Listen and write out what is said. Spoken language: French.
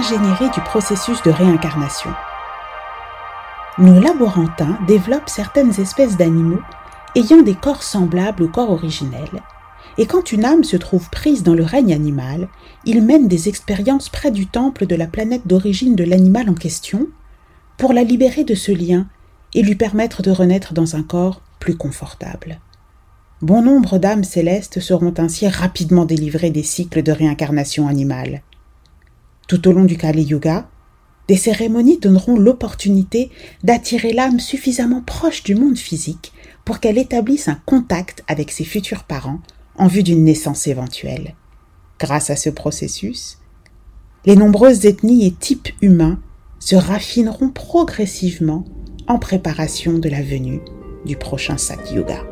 du processus de réincarnation. Nos laborantins développent certaines espèces d'animaux ayant des corps semblables au corps originel, et quand une âme se trouve prise dans le règne animal, ils mènent des expériences près du temple de la planète d'origine de l'animal en question, pour la libérer de ce lien et lui permettre de renaître dans un corps plus confortable. Bon nombre d'âmes célestes seront ainsi rapidement délivrées des cycles de réincarnation animale. Tout au long du Kali Yuga, des cérémonies donneront l'opportunité d'attirer l'âme suffisamment proche du monde physique pour qu'elle établisse un contact avec ses futurs parents en vue d'une naissance éventuelle. Grâce à ce processus, les nombreuses ethnies et types humains se raffineront progressivement en préparation de la venue du prochain Sat Yuga.